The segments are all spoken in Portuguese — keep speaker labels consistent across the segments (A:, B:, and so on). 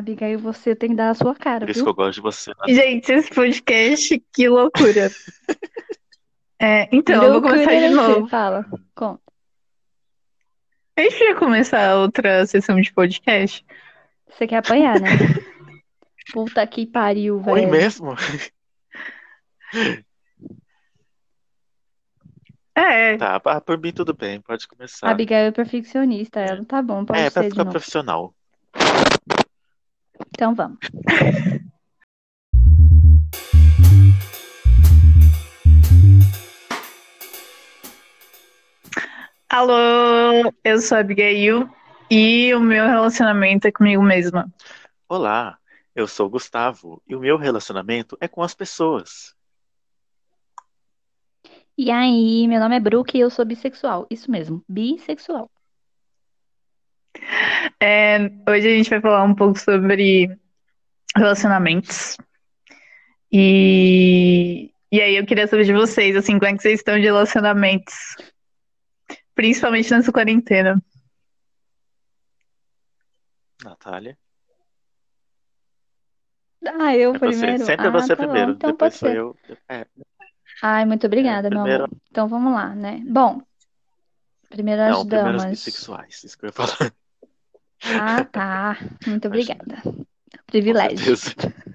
A: Abigail, você tem que dar a sua cara,
B: Por isso que eu gosto de você. né?
C: Gente, esse podcast, que loucura. É, então, eu vou começar de
A: Loucura,
C: novo.
A: Fala, conta.
C: A gente ia começar outra sessão de podcast?
A: Você quer apanhar, né? Puta que pariu,
B: Oi
A: velho.
B: mesmo?
C: É,
B: Tá, ah, por mim tudo bem, pode
A: A
B: começar.
A: Abigail é perfeccionista, ela tá bom, pode
B: É, pra ficar
A: novo.
B: profissional.
A: Então vamos.
C: alô, eu sou a Abigail e o meu relacionamento é comigo mesma.
B: Olá, eu sou o Gustavo e o meu relacionamento é com as pessoas.
A: E aí, meu nome é Brooke e eu sou bissexual. Isso mesmo, bissexual.
C: É, hoje a gente vai falar um pouco sobre relacionamentos. E, e aí eu queria saber de vocês, assim, como é que vocês estão de relacionamentos? Principalmente nessa quarentena.
B: Natália?
A: Ah, eu
B: É você.
A: primeiro?
B: Sempre é
A: Ah,
B: você
A: tá bom,
B: primeiro,
A: então
B: depois sou eu. É,
A: Ai, muito obrigada, meu
B: primeiro-
A: amor. Então vamos lá, né? Bom, primeiro as
B: não, primeiro os
A: damas.
B: bissexuais, isso que eu ia falar.
A: Ah, tá. Muito obrigada. Privilégio.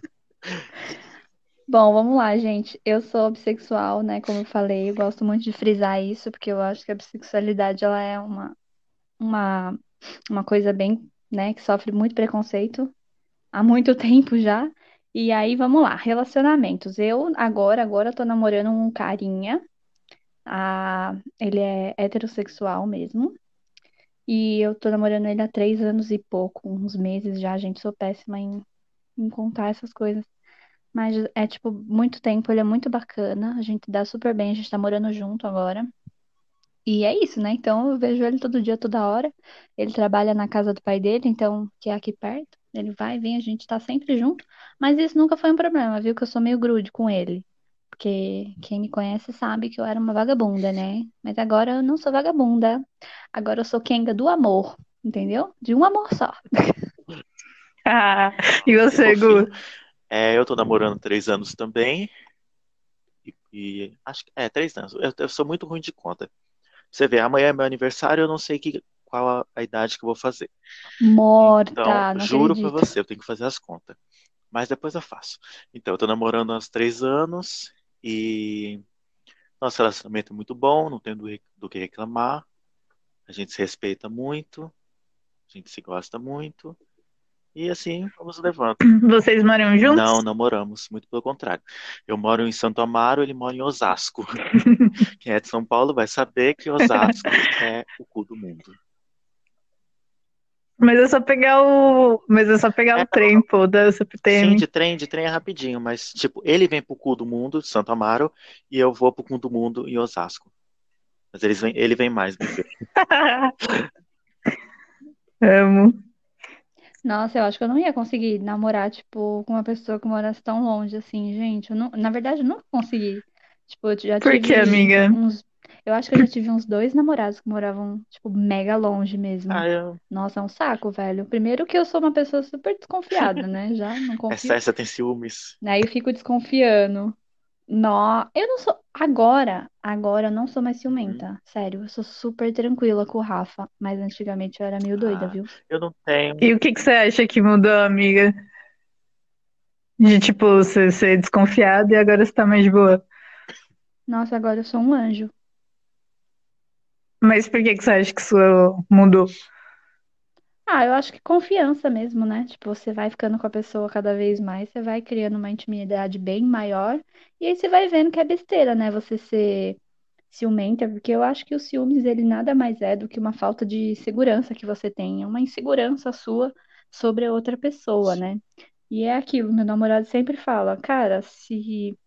A: Bom, vamos lá, gente. Eu sou bissexual, né? Como eu falei, eu gosto muito de frisar isso, porque eu acho que a bissexualidade ela é uma, uma, uma coisa bem, né, que sofre muito preconceito há muito tempo já. E aí, vamos lá, relacionamentos. Eu agora, agora tô namorando um carinha. Ah, ele é heterossexual mesmo. E eu tô namorando ele há três anos e pouco, uns meses já, gente. Sou péssima em, em contar essas coisas. Mas é, tipo, muito tempo, ele é muito bacana. A gente dá super bem, a gente tá morando junto agora. E é isso, né? Então eu vejo ele todo dia, toda hora. Ele trabalha na casa do pai dele, então, que é aqui perto. Ele vai, vem, a gente tá sempre junto. Mas isso nunca foi um problema, viu? Que eu sou meio grude com ele. Porque quem me conhece sabe que eu era uma vagabunda, né? Mas agora eu não sou vagabunda. Agora eu sou Kenga do amor, entendeu? De um amor só.
C: Ah, e você. Gu?
B: É, eu tô namorando três anos também. E, e acho que é três anos. Eu, eu sou muito ruim de conta. Você vê, amanhã é meu aniversário, eu não sei que, qual a, a idade que eu vou fazer.
A: Morta,
B: Então,
A: não
B: juro pra
A: acredito.
B: você, eu tenho que fazer as contas. Mas depois eu faço. Então, eu tô namorando há uns três anos e nosso relacionamento é muito bom, não tem do, do que reclamar. A gente se respeita muito, a gente se gosta muito. E assim, vamos levando.
C: Vocês moram juntos?
B: Não, não moramos, muito pelo contrário. Eu moro em Santo Amaro, ele mora em Osasco. Quem é de São Paulo vai saber que Osasco é o cu do mundo.
C: Mas é só pegar o. Mas é só pegar
B: É,
C: o trem, pô, da CPTM.
B: Sim, de trem, de trem é rapidinho, mas tipo, ele vem pro cu do mundo, Santo Amaro, e eu vou pro cu do mundo em Osasco. Mas eles vêm, ele vem mais do que.
C: Amo.
A: Nossa, eu acho que eu não ia conseguir namorar, tipo, com uma pessoa que morasse tão longe assim, gente. Eu não, na verdade, eu nunca consegui. Tipo, eu já
C: Por
A: tive
C: que, amiga?
A: uns. Eu acho que eu já tive uns dois namorados que moravam, tipo, mega longe mesmo.
B: Ah, eu...
A: Nossa, é um saco, velho. Primeiro que eu sou uma pessoa super desconfiada, né? Já não confio.
B: Essa, essa tem ciúmes.
A: Aí eu fico desconfiando. Nó, eu não sou. Agora, agora eu não sou mais ciumenta. Sério, eu sou super tranquila com o Rafa. Mas antigamente eu era meio doida,
B: Ah.
A: viu?
B: Eu não tenho.
C: E o que que você acha que mudou, amiga? De tipo, você ser desconfiada e agora você tá mais de boa.
A: Nossa, agora eu sou um anjo.
C: Mas por que que você acha que isso mudou?
A: Ah, eu acho que confiança mesmo, né? Tipo, você vai ficando com a pessoa cada vez mais, você vai criando uma intimidade bem maior, e aí você vai vendo que é besteira, né? Você ser ciumenta, porque eu acho que o ciúmes, ele nada mais é do que uma falta de segurança que você tem, é uma insegurança sua sobre a outra pessoa, né? E é aquilo, meu namorado sempre fala, cara, se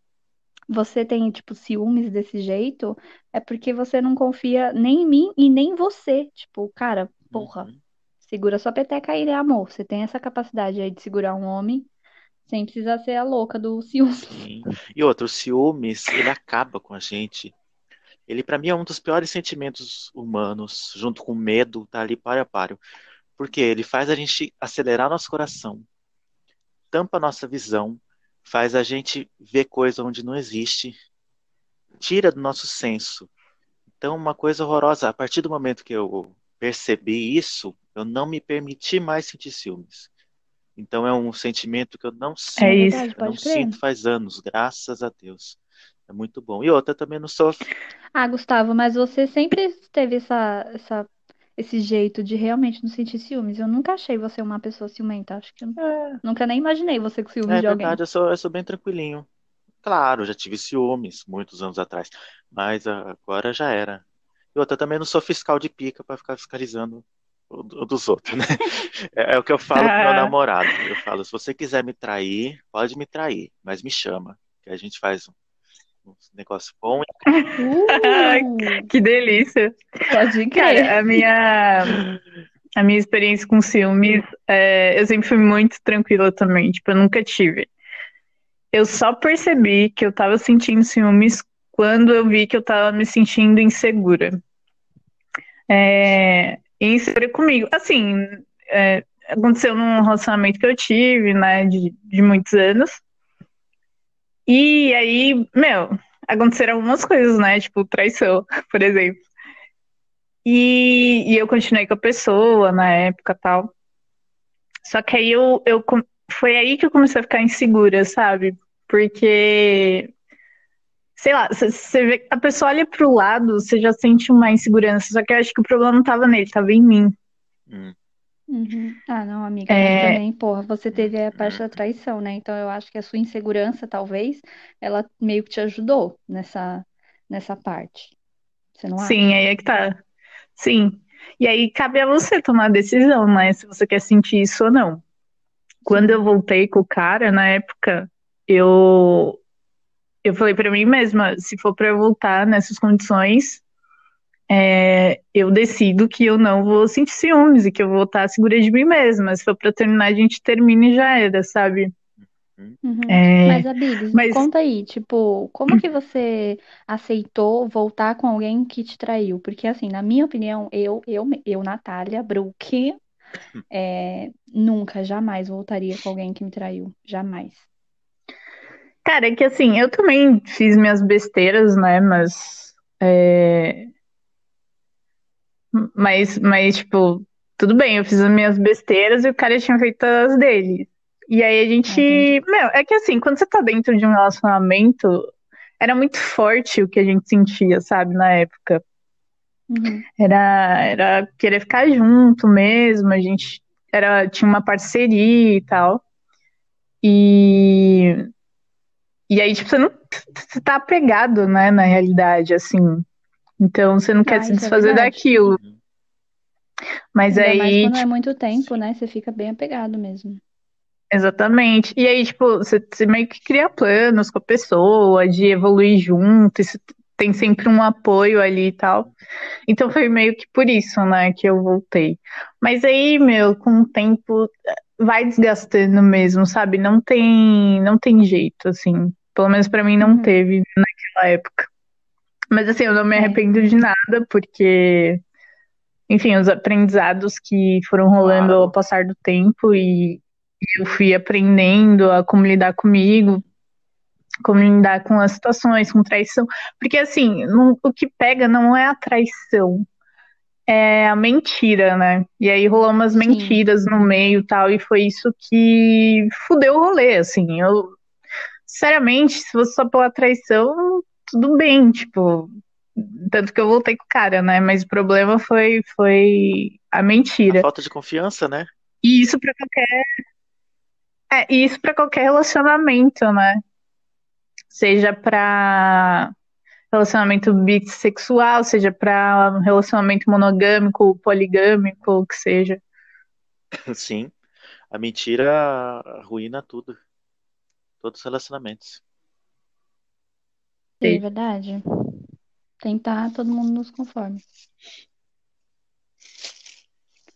A: você tem, tipo, ciúmes desse jeito, é porque você não confia nem em mim e nem em você. Tipo, cara, porra.
B: Uhum.
A: Segura sua peteca aí, né, amor? Você tem essa capacidade aí de segurar um homem sem precisar ser a louca do ciúme.
B: Sim. E outro, o ciúmes, ele acaba com a gente. Ele, pra mim, é um dos piores sentimentos humanos, junto com o medo, tá ali páreo a páreo. Porque ele faz a gente acelerar nosso coração. tampa nossa visão, faz a gente ver coisa onde não existe, tira do nosso senso. Então, uma coisa horrorosa, a partir do momento que eu percebi isso, eu não me permiti mais sentir ciúmes. Então é um sentimento que eu não sinto,
C: É isso.
B: eu não
A: crer.
B: sinto faz anos, graças a Deus. É muito bom. E outra também não sou.
A: Ah, Gustavo, mas você sempre teve essa, essa, esse jeito de realmente não sentir ciúmes. Eu nunca achei você uma pessoa ciumenta. Acho que eu
B: É,
A: nunca nem imaginei você com ciúmes
B: é
A: de alguém.
B: verdade, eu sou, eu sou bem tranquilinho. Claro, já tive ciúmes muitos anos atrás, mas agora já era. E outra também não sou fiscal de pica para ficar fiscalizando o, o dos outros, né? É, é o que eu falo pro meu
C: Ah,
B: namorado. Eu falo, se você quiser me trair, pode me trair, mas me chama, que a gente faz um, um negócio bom.
A: Uh,
C: que delícia.
A: pode crer.
C: Cara, a minha, a minha experiência com ciúmes, é, eu sempre fui muito tranquila também, tipo, eu nunca tive. Eu só percebi que eu tava sentindo ciúmes quando eu vi que eu tava me sentindo insegura. É, insegura comigo. Assim, é, aconteceu num relacionamento que eu tive, né, de, de muitos anos. E aí, meu, aconteceram algumas coisas, né, tipo traição, por exemplo. E, e eu continuei com a pessoa na época tal. Só que aí eu, eu foi aí que eu comecei a ficar insegura, sabe? Porque, sei lá, você vê, a pessoa olha pro lado, você já sente uma insegurança. Só que eu acho que o problema não tava nele, tava em mim.
B: Hum,
A: Uhum. Ah, não, amiga, mas
C: É,
A: também, porra, você teve a parte da traição, né? Então eu acho que a sua insegurança, talvez, ela meio que te ajudou nessa, nessa parte. Você não
C: sim,
A: acha?
C: aí é que tá. Sim. E aí cabe a você tomar a decisão, né? Se você quer sentir isso ou não. Quando eu
A: Sim.
C: voltei com o cara, na época, eu eu falei pra mim mesma, se for pra eu voltar nessas condições, é, eu decido que eu não vou sentir ciúmes e que eu vou estar segura de mim mesma. Se for pra terminar, a gente termina e já era, sabe?
B: hum.
A: Uhum.
C: É,
A: Mas, Abigos, me
C: mas
A: conta aí, tipo, como que você aceitou voltar com alguém que te traiu? Porque, assim, na minha opinião, eu, eu, eu, Natália Bruck, é, nunca, jamais voltaria com alguém que me traiu. Jamais.
C: Cara, é que assim, eu também fiz minhas besteiras, né? Mas, é, mas, mas, tipo, tudo bem, eu fiz as minhas besteiras e o cara tinha feito as dele. E aí a
A: Ah,
C: gente, meu, é que assim, quando você tá dentro de um relacionamento, era muito forte o que a gente sentia, sabe, na época.
A: Uhum.
C: Era, era querer ficar junto mesmo, a gente era, tinha uma parceria e tal. E, e aí, tipo, você não você tá apegado, né, na realidade, assim. Então você não quer
A: Ah,
C: se
A: é
C: desfazer
A: verdade.
C: daquilo. Mas
A: Ainda mais
C: aí,
A: quando é
C: tipo,
A: muito tempo, né? Você fica bem apegado mesmo.
C: exatamente. E aí, tipo, você, você meio que cria planos com a pessoa, de evoluir junto, e você tem sempre um apoio ali e tal. Então foi meio que por isso, né, que eu voltei. Mas aí, meu, com o tempo vai desgastando mesmo, sabe? Não tem, não tem jeito, assim. Pelo menos pra mim não
A: Uhum.
C: teve naquela época. Mas assim, eu não me
A: É.
C: arrependo de nada, porque, enfim, os aprendizados que foram rolando ao passar do tempo e, e eu fui aprendendo a como lidar comigo, como lidar com as situações, com traição. Porque assim, não- o que pega não é a traição, é a mentira, né? E aí rolou umas
A: Sim.
C: mentiras no meio e tal, e foi isso que fudeu o rolê, assim. Eu, sinceramente, se fosse só pela traição, tudo bem, tipo, tanto que eu voltei com o cara, né? Mas o problema foi, foi a
B: A
C: mentira.
B: falta de confiança, né?
C: E isso pra qualquer, é, e isso para qualquer relacionamento, né? Seja pra relacionamento bissexual, seja pra relacionamento monogâmico, poligâmico, o que seja.
B: Sim. A mentira arruína tudo. Todos os relacionamentos.
A: Sim, é verdade. Tem que estar todo mundo nos conformes.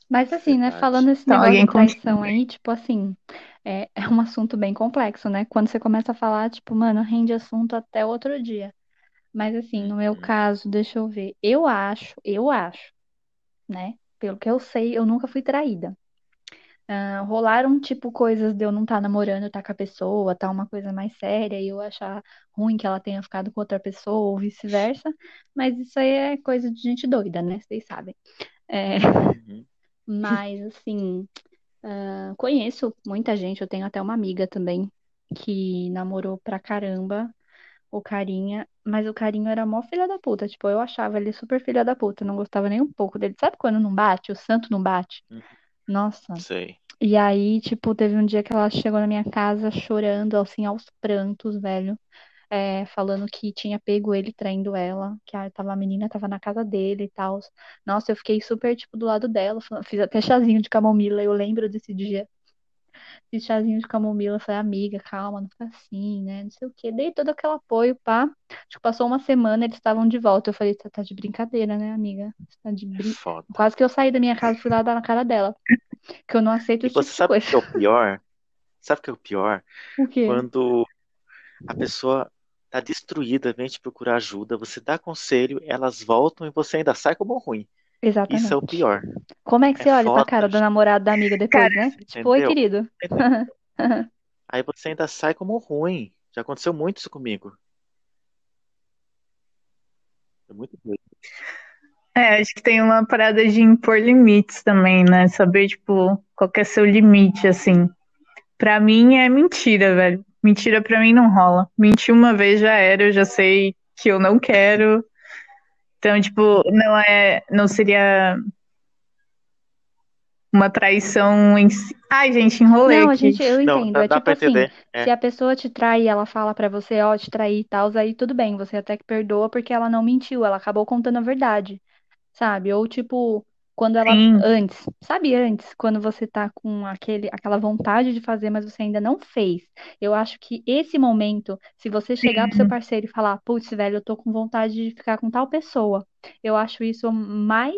A: Mas assim, né,
B: Verdade.
A: falando esse
C: Então,
A: negócio
C: alguém
A: de traição aí, tipo assim, é, é um assunto bem complexo, né? Quando você começa a falar, tipo, mano, rende assunto até outro dia. Mas assim, no meu
B: Uhum.
A: caso, deixa eu ver. Eu acho, eu acho, né? Pelo que eu sei, eu nunca fui traída. Ah, rolaram, tipo, coisas de eu não estar namorando, estar com a pessoa, tá uma coisa mais séria, e eu achar ruim que ela tenha ficado com outra pessoa, ou vice-versa. Mas isso aí é coisa de gente doida, né? Vocês sabem. É,
B: Uhum.
A: mas, assim, ah, conheço muita gente, eu tenho até uma amiga também que namorou pra caramba o carinha, mas o carinho era mó filha da puta. Tipo, eu achava ele super filha da puta, não gostava nem um pouco dele. Sabe quando não bate? O santo não bate?
B: Uhum.
A: Nossa.
B: Sei.
A: E aí, tipo, teve um dia que ela chegou na minha casa chorando, assim, aos prantos, velho. É, falando que tinha pego ele traindo ela, que a, tava, a menina tava na casa dele e tal. Nossa, eu fiquei super, tipo, do lado dela. Fiz até chazinho de camomila, eu lembro desse dia. Fiz chazinho de camomila, falei, amiga, calma, não fica assim, né? Não sei o quê. Dei todo aquele apoio, pá. Acho que passou uma semana, eles estavam de volta. Eu falei, você tá de brincadeira, né, amiga? Você tá de
B: É
A: brin...
B: foda.
A: Quase que eu saí da minha casa e fui lá dar na cara dela. Que eu não aceito esse
B: você
A: tipo de
B: sabe o que é o pior? Sabe o que é o pior?
A: O quê?
B: Quando a pessoa tá destruída, vem te procurar ajuda, você dá conselho, elas voltam e você ainda sai como ruim. Isso é o
A: Exatamente.
B: pior.
A: Como é que
B: É
A: você olha pra
B: foda,
A: cara do namorado da amiga depois, né? Tipo, oi, querido.
B: Aí você ainda sai como ruim. Já aconteceu muito isso comigo. É muito doido.
C: É, acho que tem uma parada de impor limites também, né? Saber, tipo, qual que é seu limite, assim. Pra mim é mentira, velho. Mentira pra mim não rola. Mentir uma vez já era, eu já sei que eu não quero. Então, tipo, não é, não seria uma traição em si. Ai, gente, enrolei
A: Não, a
C: aqui.
A: gente, eu
B: Não,
A: entendo.
B: dá,
A: É
B: dá
A: tipo
B: pra
A: assim,
B: entender. É.
A: se a pessoa te trai e ela fala pra você, ó, te trair e tal, aí tudo bem, você até que perdoa porque ela não mentiu, ela acabou contando a verdade, sabe? Ou tipo, quando ela
C: Sim,
A: antes, sabe antes, quando você tá com aquele, aquela vontade de fazer, mas você ainda não fez. Eu acho que esse momento, se você chegar pro seu
C: sim,
A: parceiro e falar, putz, velho, eu tô com vontade de ficar com tal pessoa, eu acho isso mais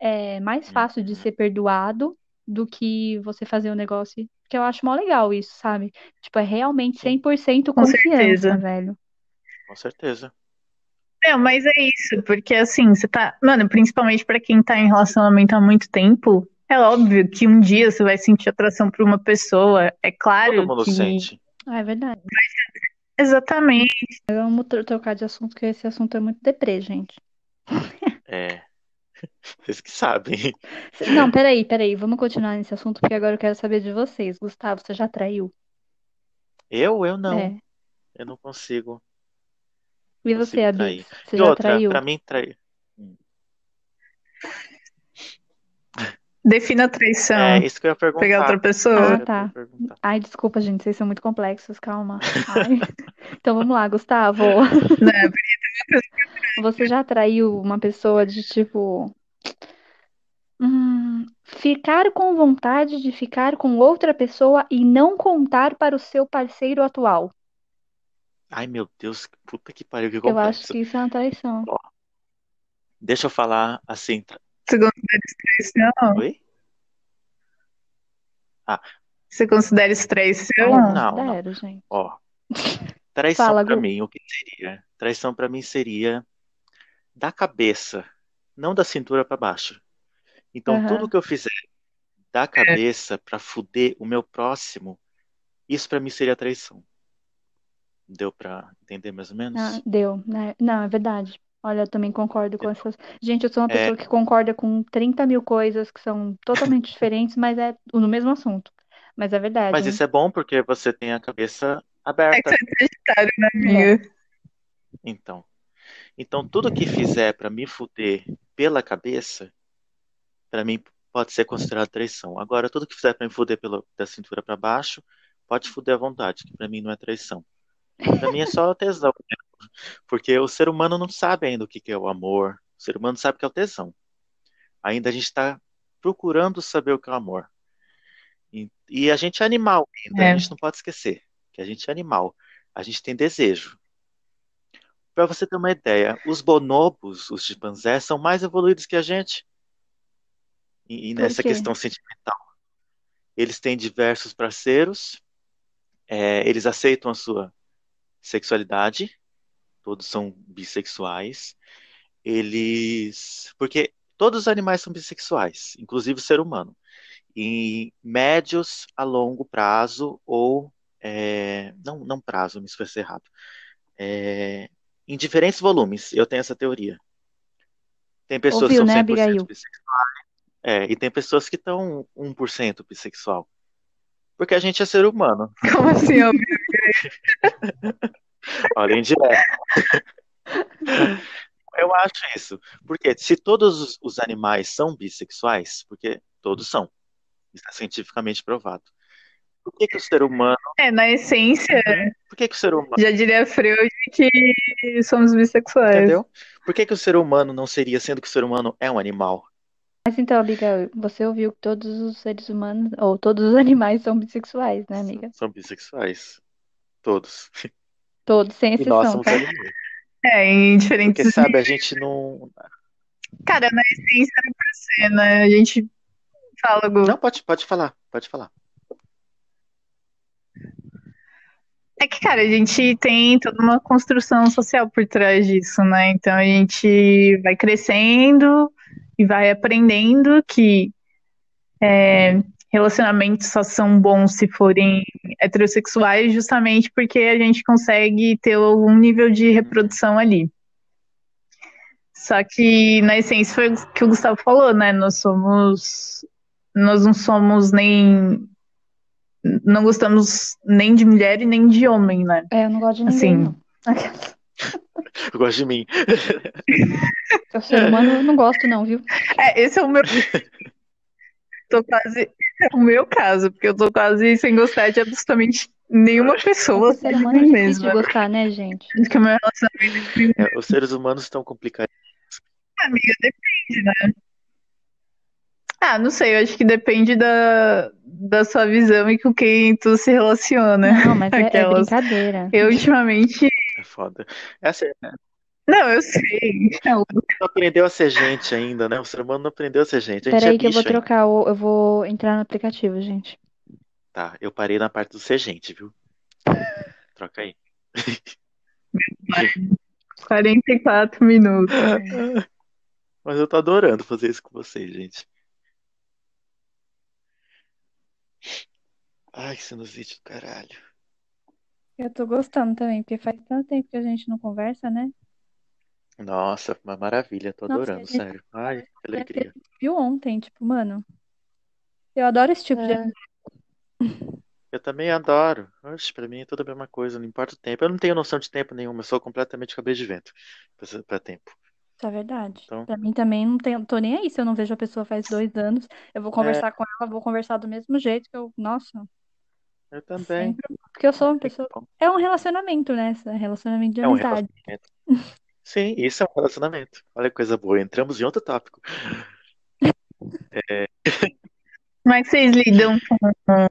A: é, mais fácil de
B: Uhum.
A: ser perdoado do que você fazer o negócio. Porque eu acho mó legal isso, sabe? Tipo, é realmente
B: Sim,
A: 100%
C: com
A: confiança,
C: certeza.
A: velho.
B: com certeza.
C: É, mas é isso, porque assim, você tá. Mano, principalmente pra quem tá em relacionamento há muito tempo, é óbvio que um dia você vai sentir atração por uma pessoa. É
B: Todo
C: claro
B: mundo
C: que.
B: sente.
A: Ah, é verdade.
C: Exatamente.
A: Vamos tro- trocar de assunto, porque esse assunto é muito deprê, gente.
B: É. Vocês que sabem.
A: Não, peraí, peraí. Vamos continuar nesse assunto, porque agora eu quero saber de vocês. Gustavo, você já traiu?
B: Eu, eu não.
A: É.
B: Eu não consigo.
A: E você,
B: trair.
A: Você
B: E
A: já
B: outra,
A: traiu?
B: pra mim, trair.
C: Defina a
B: É
C: traição.
B: isso que eu ia
C: Pegar outra
B: perguntar.
C: pessoa.
A: Ah, tá.
B: perguntar.
A: Ai, desculpa, gente, vocês são muito complexos, calma. Ai. Então vamos lá, Gustavo. Você já traiu uma pessoa de tipo. hum, ficar com vontade de ficar com outra pessoa e não contar para o seu parceiro atual?
B: Ai, meu Deus, que puta que pariu, que
A: Eu acho
B: complexo.
A: que isso é uma traição.
B: Ó, deixa eu falar assim. tra-
C: Você considera isso traição?
B: Oi? Ah,
C: Você considera isso
A: Ah, eu
C: traição?
B: não, não.
A: considero, gente.
B: Ó, traição
A: Fala,
B: pra
A: Gu.
B: mim, o que seria? Traição pra mim seria da cabeça, não da cintura pra baixo. Então, tudo que eu fizer da cabeça pra fuder o meu próximo, isso pra mim seria traição. Deu pra entender mais ou
A: Ah,
B: menos?
A: deu, né? Não, é verdade. Olha, eu também concordo com
B: Entendeu?
A: essas. Gente, eu sou uma
B: É,
A: pessoa que concorda com 30 mil coisas que são totalmente diferentes, mas é no mesmo assunto. Mas é verdade,
B: mas
A: hein?
B: isso é bom porque você tem a cabeça
C: É que
B: aberta.
C: você é vegetário, né,
A: É.
C: amiga?
B: Então, então tudo que fizer pra me fuder pela cabeça, pra mim pode ser considerado traição. Agora, tudo que fizer pra me fuder pela, da cintura pra baixo, pode fuder à vontade, que pra mim não é traição. Pra mim é só tesão, né? porque o ser humano não sabe ainda o que é o amor. O ser humano sabe o que é o tesão. Ainda a gente está procurando saber o que é o amor. E, e a gente é animal ainda, a
C: É.
B: gente não pode esquecer que a gente é animal. A gente tem desejo. Para você ter uma ideia, os bonobos, os chimpanzés, são mais evoluídos que a gente e, e nessa questão sentimental. Eles têm diversos parceiros, é, eles aceitam a sua sexualidade, todos são bissexuais. Eles. Porque todos os animais são bissexuais, inclusive o ser humano. em médios a longo prazo ou é, não, não prazo, me expressei errado. É, em diferentes volumes, eu tenho essa teoria. Tem pessoas
A: Ouviu,
B: que são
A: né,
B: 100%
A: Abigail?
B: bissexuais, é, e tem pessoas que estão 1% bissexual. Porque a gente é ser humano.
C: Como assim, ó?
B: Olha, indireto. Eu acho isso. Porque se todos os, animais são bissexuais, porque todos são, isso é cientificamente provado. Por que que o ser humano,
C: É, na essência,
B: por que que o ser humano,
C: já diria Freud que somos bissexuais.
B: entendeu? Por que que o ser humano não seria, sendo que o ser humano é um animal?
A: Mas então, amiga, você ouviu que todos os seres humanos, ou todos os animais são bissexuais, né, amiga?
B: São bissexuais. Todos.
A: Todos, sem
B: E nós
A: exceção,
B: somos
A: tá?
B: animais.
C: É, em
B: Porque,
C: diferentes.
B: sabe, a gente não.
C: Cara, na essência era pra ser, né? A gente fala, Gu.
B: Não, pode, pode falar, pode falar.
C: É que, cara, a gente tem toda uma construção social por trás disso, né? Então a gente vai crescendo e vai aprendendo que é, relacionamentos só são bons se forem heterossexuais, justamente porque a gente consegue ter algum nível de reprodução ali. Só que, na essência, foi o que o Gustavo falou, né? Nós somos. Nós não somos nem. Não gostamos nem de mulher e nem de homem, né?
A: É, eu não gosto de ninguém,
C: Assim.
A: não.
B: Eu gosto de mim.
A: O ser humano eu não gosto, não, viu?
C: É, esse é o meu. tô quase. É o meu caso, porque eu tô quase sem gostar de absolutamente nenhuma pessoa,
A: O ser
C: de
A: humano é difícil de gostar, né, gente?
C: Acho que o meu relacionamento
B: É, os seres humanos estão complicados.
C: amiga depende, né? Ah, não sei, eu acho que depende da, da sua visão e com quem tu se relaciona.
A: Não, mas é, é brincadeira.
C: Eu ultimamente.
B: É foda. Essa,
C: Não, eu sei. Não,
B: não aprendeu a ser gente ainda, né? O ser humano não aprendeu a ser gente. A gente é
A: Peraí que eu vou
B: ainda.
A: trocar, o, eu vou entrar no aplicativo, gente.
B: Tá, eu parei na parte do ser gente, viu? Troca aí.
C: 44 minutos.
B: Mas eu tô adorando fazer isso com vocês, gente. Ai, que sinusite do caralho.
A: Eu tô gostando também, porque faz tanto tempo que a gente não conversa, né?
B: Nossa, uma maravilha, tô
A: Nossa,
B: adorando,
A: a gente-
B: sério. Ai, que alegria.
A: Viu ontem, tipo, mano. Eu adoro esse tipo de.
B: É. Eu também adoro. Oxe, pra mim é tudo a mesma coisa, não importa o tempo. Eu não tenho noção de tempo nenhuma, eu sou completamente cabeça de vento pra- pra tempo.
A: Isso é verdade.
B: Então-
A: Pra mim também não tenho, tô nem aí se eu não vejo a pessoa faz dois anos. Eu
B: É.
A: vou conversar com ela, vou conversar do mesmo jeito que eu. Nossa,
B: Eu também.
A: sempre. Porque eu sou uma pessoa. É um relacionamento, né? Esse Relacionamento de
B: É um
A: amizade.
B: relacionamento. Sim, isso é um relacionamento. Olha que coisa boa. Entramos em outro tópico.
C: Como é que vocês lidam com.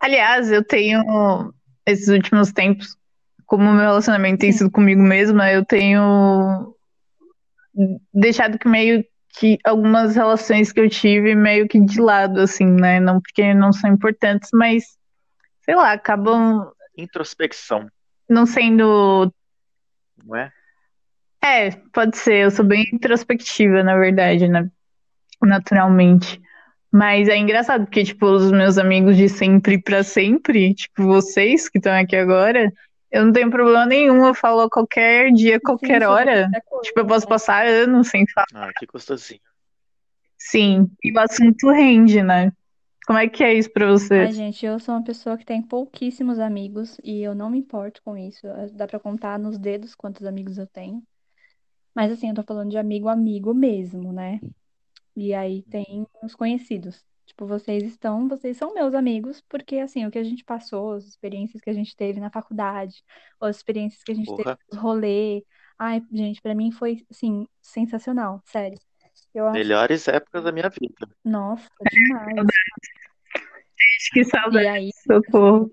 C: Aliás, eu tenho, esses últimos tempos, como o meu relacionamento tem sido comigo mesma, eu tenho deixado que meio que algumas relações que eu tive meio que de lado, assim, né? Não porque não são importantes, mas, sei lá, acabam
B: Introspecção,
C: não sendo.
B: não é?
C: É, pode ser, eu sou bem introspectiva, na verdade, né? Naturalmente. Mas é engraçado, porque, tipo, os meus amigos de sempre pra sempre, tipo, vocês que estão aqui agora, eu não tenho problema nenhum, eu falo a qualquer dia, qualquer
A: Sim,
C: hora.
A: coisa,
C: Tipo, eu posso
A: né?
C: passar anos sem falar.
B: Ah, que gostosinho.
C: Sim, e o assunto rende, né? Como é que é isso pra você?
A: Ai, gente, eu sou uma pessoa que tem pouquíssimos amigos e eu não me importo com isso. Dá pra contar nos dedos quantos amigos eu tenho. Mas assim, eu tô falando de amigo amigo mesmo, né? E aí tem os conhecidos. Tipo, vocês estão, vocês são meus amigos, porque assim, o que a gente passou, as experiências que a gente teve na faculdade, ou as experiências que a gente teve
B: Porra.
A: nos rolê. Ai, gente, pra mim foi assim, sensacional, sério. Eu acho,
B: Melhores épocas da minha vida.
A: nossa, demais.
C: Acho que
A: E
C: saudade,
A: aí,
C: socorro.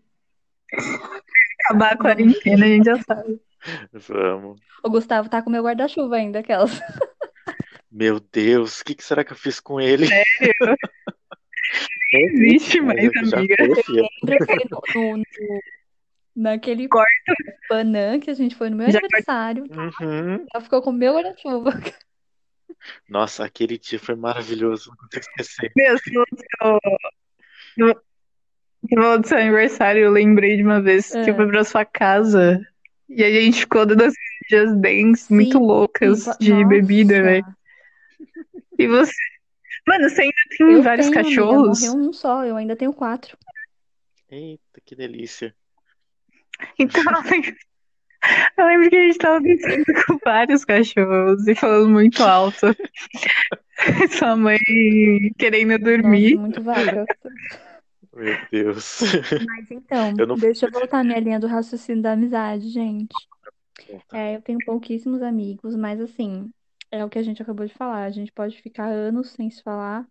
C: Acabar a quarentena, a gente já sabe.
B: Vamos.
A: o Gustavo tá com meu guarda-chuva ainda, aquelas.
B: Meu Deus, o que, que será que eu fiz com ele?
C: Nem existe mais, amiga.
A: no, no- naquele
C: Quarto.
A: Panã que a gente foi no meu
C: Já-
A: aniversário,
B: Uhum.
A: ela ficou com o meu guarda-chuva.
B: Nossa, aquele dia foi maravilhoso, não consigo esquecer.
C: Falou do seu- você falou do seu aniversário, eu lembrei de uma vez que eu
A: É.
C: fui pra sua casa e a gente ficou dando as just dance muito loucas
A: sim,
C: de bebida,
A: nossa.
C: velho. E você. Mano, você ainda tem
A: Eu
C: vários
A: tenho, amiga,
C: cachorros?
A: morreu um só, eu ainda tenho quatro.
B: Eita, que delícia.
C: Então, eu lembro- que a gente tava dançando com vários cachorros e falando muito alto. Sua mãe querendo
A: Nossa,
C: dormir.
A: muito vaga.
B: Meu Deus.
A: Mas então,
B: Eu não
A: deixa eu voltar à minha linha do raciocínio da amizade, gente. É, eu tenho pouquíssimos amigos, mas assim, é o que a gente acabou de falar. A gente pode ficar anos sem se falar,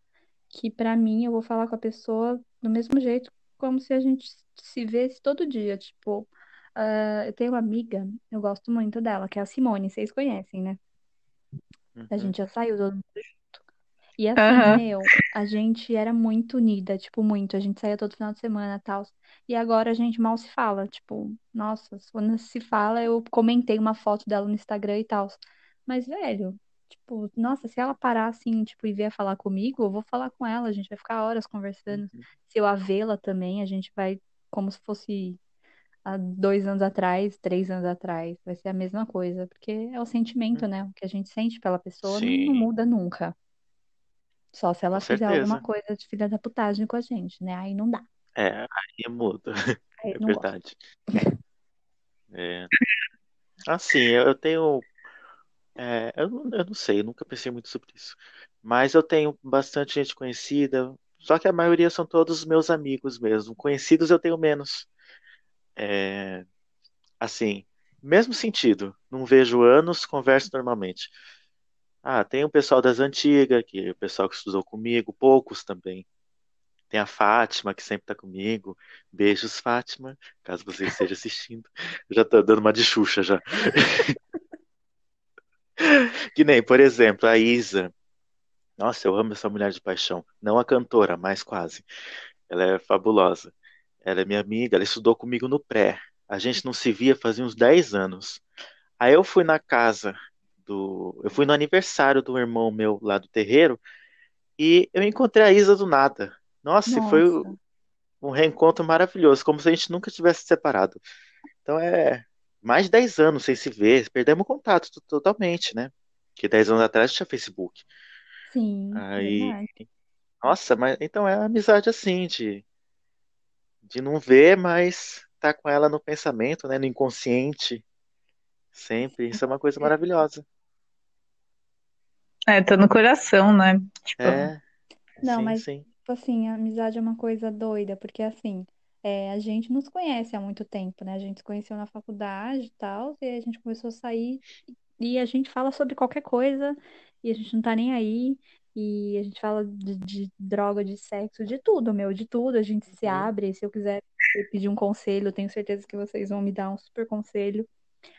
A: que pra mim eu vou falar com a pessoa do mesmo jeito, como se a gente se vesse todo dia. Tipo, ah, eu tenho uma amiga, eu gosto muito dela, que é a Simone, vocês conhecem, né? A
B: Uhum.
A: gente já saiu todo mundo junto. E assim,
C: Aham.
A: meu, a gente era muito unida, tipo, muito. A gente saía todo final de semana e tal. E agora a gente mal se fala. Tipo, nossa, quando se fala, eu comentei uma foto dela no Instagram e tal. Mas, velho, tipo, nossa, se ela parar assim, tipo, e vier falar comigo, eu vou falar com ela. A gente vai ficar horas conversando.
B: Uhum.
A: Se eu a vê-la também, a gente vai, como se fosse há dois anos atrás, três anos atrás. Vai ser a mesma coisa. Porque é o sentimento, né? O que a gente sente pela pessoa não, não muda nunca. Só se ela
B: com
A: fizer alguma
B: certeza.
A: coisa de filha da putagem com a gente, né? Aí não dá.
B: É, aí muda.
A: Aí
B: É
A: não gosto.
B: verdade. É. Assim, eu tenho. é, eu, não- eu não sei, eu nunca pensei muito sobre isso. Mas eu tenho bastante gente conhecida. Só que a maioria são todos meus amigos mesmo. Conhecidos eu tenho menos. É, assim, mesmo sentido. Não vejo anos, converso normalmente. Ah, tem o pessoal das antigas, que é o pessoal que estudou comigo, poucos também. Tem a Fátima, que sempre tá comigo. Beijos, Fátima, caso você esteja assistindo. Já tô dando uma de Xuxa já. Que nem, por exemplo, a Isa. Nossa, eu amo essa mulher de paixão. Não a cantora, mas quase. Ela é fabulosa. Ela é minha amiga, ela estudou comigo no pré. A gente não se via fazia uns 10 anos. Aí eu fui na casa do. Eu fui no aniversário do irmão meu lá do terreiro e eu encontrei a Isa do nada. Nossa, e foi
A: Nossa.
B: um reencontro maravilhoso, como se a gente nunca tivesse se separado. Então é mais de 10 anos sem se ver, perdemos contato to- totalmente, né? Porque 10 anos atrás tinha Facebook.
A: Sim,
B: Aí,
A: verdade.
B: nossa, mas então é amizade assim, de, de não ver, mas tá com ela no pensamento, né? No inconsciente, sempre. Isso é uma coisa maravilhosa.
C: É, tá no coração, né? Tipo,
B: É,
A: Não,
B: sim,
A: mas,
B: sim.
A: tipo assim, a amizade é uma coisa doida, porque assim, é, a gente nos conhece há muito tempo, né? A gente se conheceu na faculdade e tal, e aí a gente começou a sair e a gente fala sobre qualquer coisa e a gente não tá nem aí. E a gente fala de, de droga, de sexo, de tudo, meu, de tudo. A gente se
B: Uhum,
A: abre. Se eu quiser pedir um conselho, eu tenho certeza que vocês vão me dar um super conselho.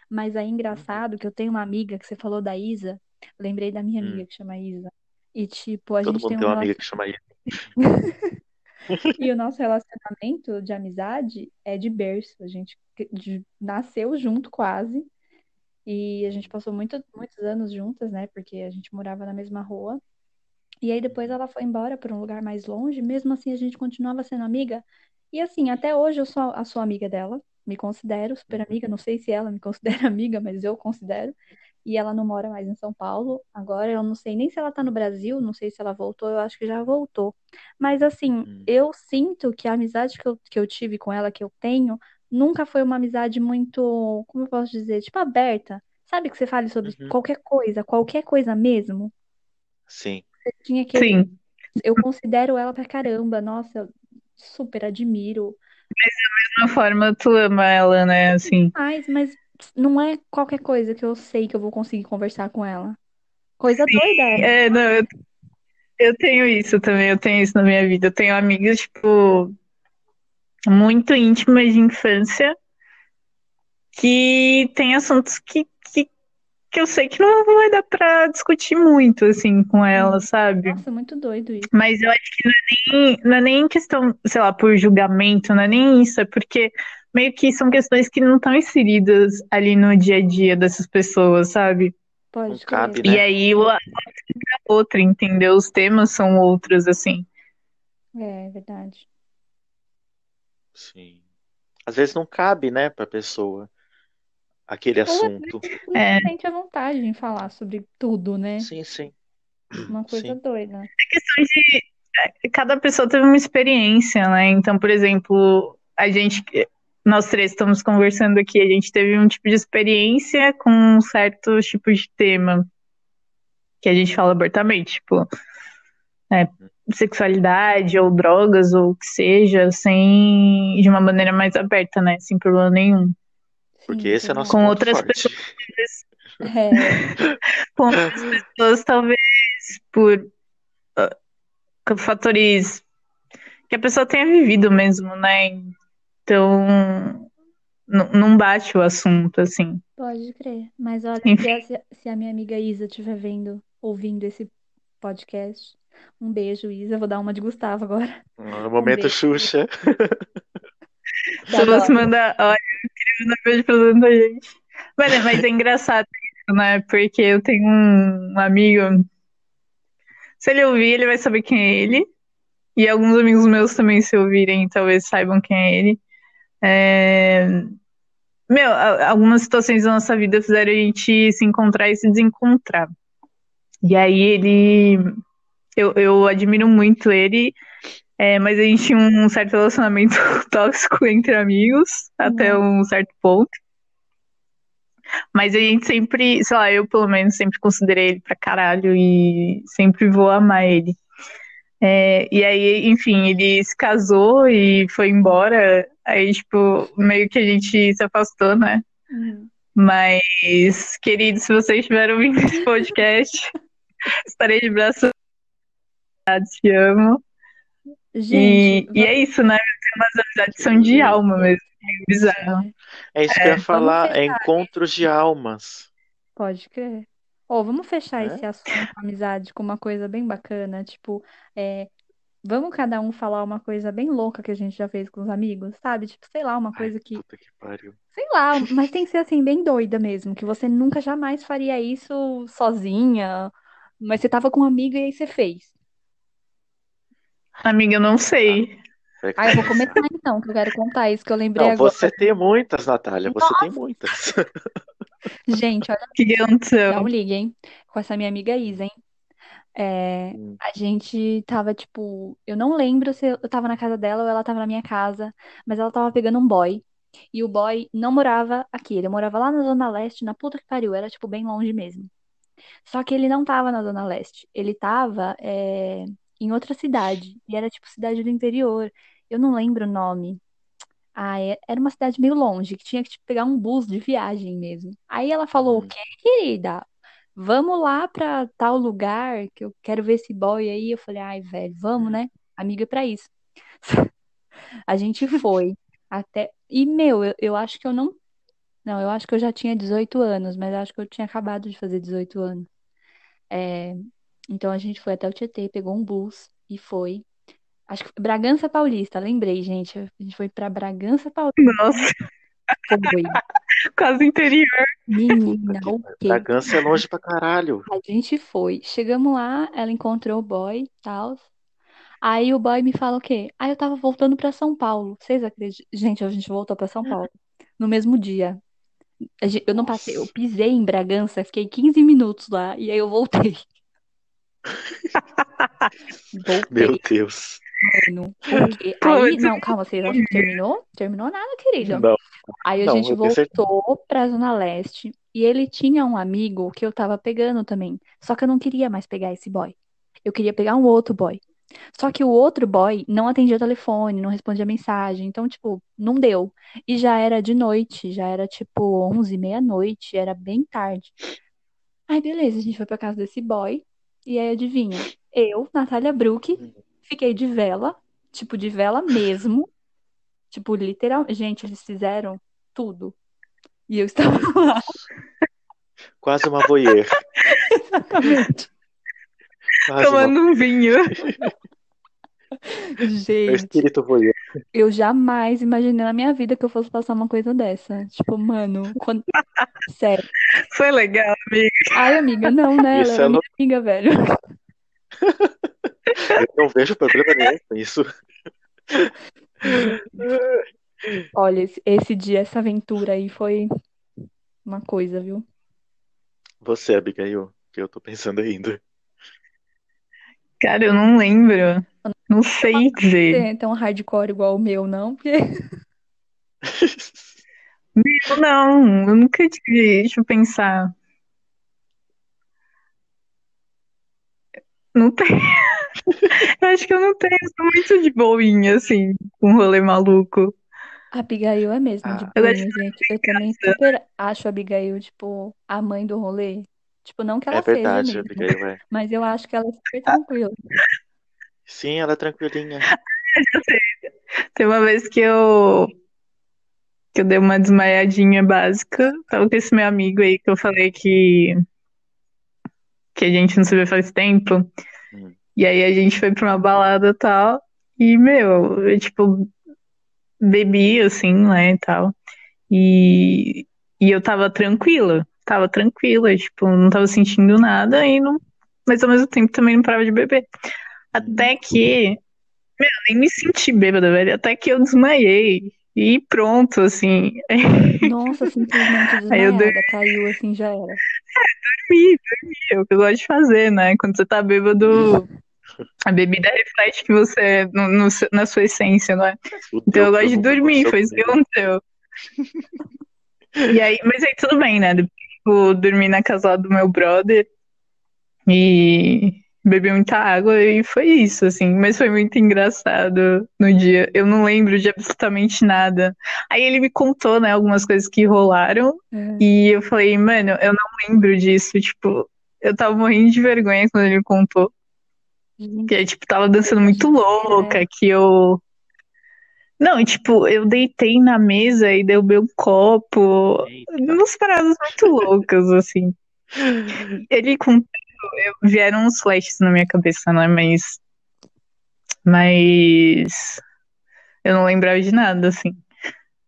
A: Mas aí,
B: uhum,
A: engraçado que eu tenho uma amiga que você falou da Isa. Lembrei da minha amiga
B: hum.
A: que chama Isa. E, tipo, a
B: Todo
A: gente
B: mundo
A: tem um
B: tem uma amiga
A: relacionamento.
B: que chama Isa.
A: E o nosso relacionamento de amizade é de berço. A gente nasceu junto quase. E a gente passou muito, muitos anos juntas, né? Porque a gente morava na mesma rua. E aí depois ela foi embora para um lugar mais longe. Mesmo assim, a gente continuava sendo amiga. E assim, até hoje eu sou a sua amiga dela. Me considero super
B: uhum,
A: amiga. Não sei se ela me considera amiga, mas eu considero. E ela não mora mais em São Paulo. Agora eu não sei nem se ela tá no Brasil, não sei se ela voltou, eu acho que já voltou. Mas assim,
B: hum.
A: eu sinto que a amizade que eu, que eu tive com ela, que eu tenho, nunca foi uma amizade muito, como eu posso dizer, tipo aberta. Sabe que você fale sobre
B: Uhum,
A: qualquer coisa, qualquer coisa mesmo?
B: sim.
A: Tinha aquele.
C: sim.
A: Eu considero ela pra caramba, nossa, super admiro.
C: De uma forma, tu ama ela, né? Assim.
A: Mas, mas não é qualquer coisa que eu sei que eu vou conseguir conversar com ela. Coisa doida é.
C: É, não, eu, eu tenho isso também, eu tenho isso na minha vida. Eu tenho amigas, tipo, muito íntimas de infância que tem assuntos que, que, eu sei que não vai dar pra discutir muito, assim, com ela,
A: Sim.
C: sabe?
A: Nossa, muito doido isso.
C: Mas eu acho que não é nem, não é nem questão, sei lá, por julgamento, não é nem isso, é porque meio que são questões que não estão inseridas ali no dia a dia dessas pessoas, sabe?
A: Pode
B: cabe,
C: E
B: né?
C: aí o assunto é outro, entendeu? Os temas são outros, assim.
A: É verdade.
B: Sim. Às vezes não cabe, né, pra pessoa aquele
A: Ou
B: assunto.
C: É.
A: se sente à vontade em falar sobre tudo, né?
B: Sim, sim.
A: Uma coisa
B: Sim.
A: doida.
C: questão de é, cada pessoa teve uma experiência, né? Então, por exemplo, a gente, nós três estamos conversando aqui, a gente teve um tipo de experiência com um certo tipo de tema que a gente fala abertamente, tipo, né, sexualidade ou drogas ou o que seja, sem de uma maneira mais aberta, né? Sem problema nenhum.
B: Porque
A: Sim,
B: esse é nosso
C: Com
B: ponto
C: outras
B: forte.
A: É,
C: Com outras pessoas, talvez por com fatores que a pessoa tenha vivido mesmo, né? Então, não bate o assunto, assim.
A: pode crer. Mas olha, se a, se a- minha amiga Isa estiver vendo, ouvindo esse podcast, um beijo, Isa. Vou dar uma de Gustavo agora.
B: No momento
A: beijo.
B: Xuxa.
C: Se você manda, olha, eu queria mandar beijo pra tanta gente. Mas, é engraçado isso, né? Porque eu tenho um amigo. Se ele ouvir, ele vai saber quem é ele. E alguns amigos meus também, se ouvirem, talvez saibam quem é ele. É, Meu, algumas situações da nossa vida fizeram a gente se encontrar e se desencontrar. E aí ele. Eu, eu admiro muito ele, é, mas a gente tinha um certo relacionamento tóxico entre amigos, até um certo ponto. Mas a gente sempre, sei lá, eu pelo menos sempre considerei ele pra caralho e sempre vou amar ele. É, e aí, enfim, ele se casou e foi embora. Aí, tipo, meio que a gente se afastou, né?
A: Uhum.
C: Mas, querido, se vocês estiverem ouvindo esse podcast, estarei de braço dado, te amo. E,
A: Gente,
C: e é isso, né? Tem umas amizades são de alma mesmo. É bizarro.
B: É isso que eu ia falar, é
A: fechar.
B: encontros de almas.
A: Pode crer. Ô, vamos fechar
B: É?
A: esse assunto, amizade, com uma coisa bem bacana. Tipo, é, vamos cada um falar uma coisa bem louca que a gente já fez com os amigos, sabe? Tipo, sei lá, uma
B: Ai,
A: coisa que,
B: puta que pariu.
A: sei lá, mas tem que ser assim, bem doida mesmo, que você nunca jamais faria isso sozinha, mas você tava com um amigo e aí você fez.
C: Amiga, eu não sei.
A: Ah, eu vou começar então, que eu quero contar isso que eu lembrei
B: Não,
A: agora.
B: você tem muitas, Natália. Você tem muitas.
A: Gente, olha
C: que aconteceu?
A: Não ligue, hein? Com essa minha amiga Isa, hein? É,
B: Hum.
A: a gente tava, tipo, eu não lembro se eu tava na casa dela ou ela tava na minha casa, mas ela tava pegando um boy. E o boy não morava aqui, ele morava lá na Zona Leste, na puta que pariu, era, tipo, bem longe mesmo. Só que ele não tava na Zona Leste, ele tava, é, em outra cidade, e era, tipo, cidade do interior. Eu não lembro o nome. Ah, é- era uma cidade meio longe, que tinha que tipo, pegar um bus de viagem mesmo. Aí ela falou: O
B: Hum.
A: quê, querida? Vamos lá pra tal lugar que eu quero ver esse boy aí. Eu falei: Ai, velho, vamos, né? Amiga é pra isso. A gente foi até. E, meu, eu, eu acho que eu não. Não, eu acho que eu já tinha 18 anos, mas eu acho que eu tinha acabado de fazer 18 anos. É, Então a gente foi até o Tietê, pegou um bus e foi. Acho que foi Bragança Paulista, lembrei, gente. A gente foi pra Bragança Paulista.
C: Nossa,
A: Foi.
C: quase interior.
A: Menina, o quê?
B: Bragança é longe pra caralho.
A: A gente foi. Chegamos lá, ela encontrou o boy, tal. Aí o boy me fala o quê? Ah, eu tava voltando pra São Paulo. Vocês acreditam? Gente, a gente voltou pra São Paulo no mesmo dia. Eu não passei, eu pisei em Bragança, fiquei 15 minutos lá e aí eu voltei.
B: Meu Deus.
A: mano. Por quê?
C: Pô,
A: Aí, não, calma, vocês acham que terminou? Terminou nada, querida.
B: Não,
A: Aí a
B: Não,
A: gente
B: certeza.
A: voltou pra Zona Leste e ele tinha um amigo que eu tava pegando também. Só que eu não queria mais pegar esse boy. Eu queria pegar um outro boy. Só que o outro boy não atendia o telefone, não respondia mensagem. Então, tipo, não deu. E já era de noite, já era tipo 11, meia-noite, era bem tarde. Aí, beleza, a gente foi pra casa desse boy. E aí, adivinha? Eu, Natália Brook, fiquei de vela, tipo, de vela mesmo. Tipo, literal. Gente, eles fizeram tudo. E eu estava lá.
B: Quase uma voyeur.
A: Exatamente.
B: Quase uma...
C: Tomando um vinho.
B: Meu
A: Gente,
B: espírito voyeur.
A: Eu jamais imaginei na minha vida que eu fosse passar uma coisa dessa. Tipo, mano, quando... sério.
C: Foi legal, amiga.
A: Ai, amiga, não, né? Ela
B: Isso
A: era
B: é
A: minha amiga, velho.
B: Eu não vejo problema nenhum com isso.
A: Olha, esse, esse dia, essa aventura aí foi uma coisa, viu?
B: Você, Abigail, que eu tô pensando ainda.
C: Cara, eu não lembro. Não sei dizer.
A: Um hardcore igual o meu, não? Porque
C: Eu não, eu nunca tive. Deixa eu pensar. Não tem. Eu acho que eu não tenho. Eu sou muito de boinha, assim, com rolê maluco.
A: a Abigail é mesmo de
B: Ah.
C: Eu
A: boinha, gente. Eu também super acho a Abigail, tipo, a mãe do rolê. Tipo, não que ela
B: É verdade,
A: seja mesmo,
B: Abigail, é.
A: mas eu acho que ela é super tranquila.
B: Sim, ela é tranquilinha.
C: Tem uma vez que eu que eu dei uma desmaiadinha básica. Tava com esse meu amigo aí que eu falei que que a gente não se vê faz tempo.
B: Hum.
C: E aí a gente foi pra uma balada e tal. E, meu, eu, tipo, bebi, assim, né, e tal. E, e eu tava tranquila. Tava tranquila, tipo, não tava sentindo nada e não... Mas ao mesmo tempo também não parava de beber. Até que... Meu, eu nem me senti bêbada, velho. Até que eu desmaiei. E pronto, assim.
A: Nossa, simplesmente
C: Aí eu
A: desmaiada, caiu assim, já era.
C: dormi, dormi. É o que eu gosto de fazer, né? Quando você tá bêbado, a bebida reflete que você é no- no na sua essência, não é?
B: Fudeu,
C: Então eu gosto de dormir, foi isso que aconteceu. E aí, mas aí tudo bem, né? Depois, tipo, dormi na casa do meu brother e bebi muita água e foi isso, assim. Mas foi muito engraçado no dia. Eu não lembro de absolutamente nada. Aí ele me contou, né, algumas coisas que rolaram
A: É.
C: e eu falei, mano, eu não lembro disso. Tipo, eu tava morrendo de vergonha quando ele me contou.
A: Gente,
C: Que eu, tipo, tava dançando muito louca, que eu. Não, tipo, eu deitei na mesa e derrubei um copo.
B: Eita.
C: Umas paradas muito loucas, assim. Ele contando, eu- vieram uns flashes na minha cabeça, né? Mas. Mas. Eu não lembrava de nada, assim.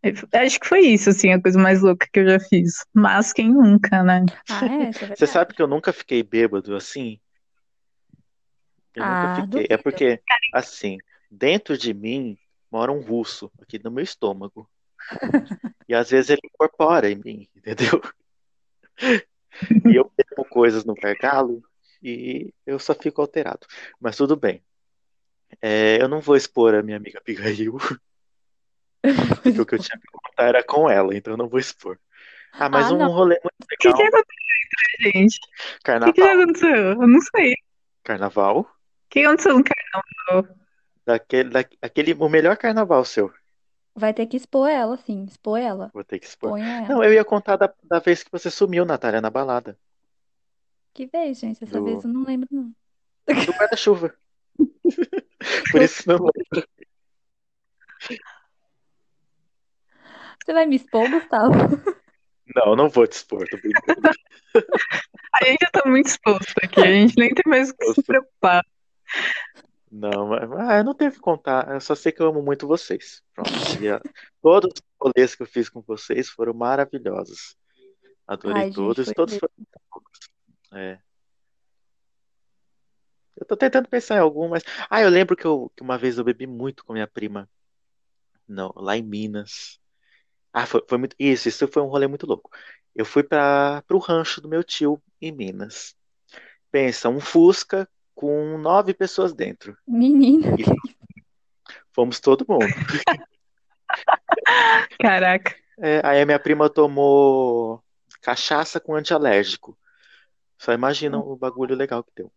C: Eu acho que foi isso, assim, a coisa mais louca que eu já fiz. Mas quem nunca, né?
A: Ah, é, é
B: Você sabe que eu nunca fiquei bêbado assim? Eu
A: Ah,
B: nunca fiquei. É
A: duvido.
B: porque, assim, dentro de mim mora um russo, aqui no meu estômago. E às vezes ele incorpora em mim, entendeu? E eu bebo coisas no gargalo e eu só fico alterado. Mas tudo bem. É, eu não vou expor a minha amiga Abigail, porque o que eu tinha que contar era com ela, então eu não vou expor. Ah, mas
A: Ah,
B: um
A: não.
B: rolê muito
C: O que, que
B: legal.
C: aconteceu, gente? O que,
B: Carnaval.
C: que aconteceu? Eu não sei. O
B: Carnaval.
C: que aconteceu no carnaval?
B: Daquele, da, aquele, o melhor carnaval seu.
A: Vai ter que expor ela, sim. Expor ela.
B: Vou ter que expor.
A: Ela.
B: Não, eu ia contar da, da vez que você sumiu, Natália, na balada.
A: Que vez, gente? Essa
B: Do-
A: vez eu não lembro, não.
B: Do guarda-chuva. Por isso não lembro.
A: Você vai me expor, Gustavo?
B: Não, não vou te expor, tô brincando.
C: A gente já tá muito exposto aqui, a gente nem tem mais o que se preocupar.
B: Não, mas ah, eu não tenho que contar. Eu só sei que eu amo muito vocês. Pronto. E, todos os rolês que eu fiz com vocês foram maravilhosos. Adorei
A: Ai, gente,
B: todos.
A: foi
B: Todos foram. É. Eu tô tentando pensar em algum, mas. Ah, eu lembro que, eu, que uma vez eu bebi muito com minha prima. Não, lá em Minas. Ah, foi, foi muito. Isso, isso foi um rolê muito louco. Eu fui para o rancho do meu tio em Minas. Pensa, um Fusca com nove pessoas dentro.
A: Menina.
B: E fomos todo mundo.
C: Caraca.
B: É, aí a minha prima tomou cachaça com antialérgico. Só imagina o bagulho legal que deu.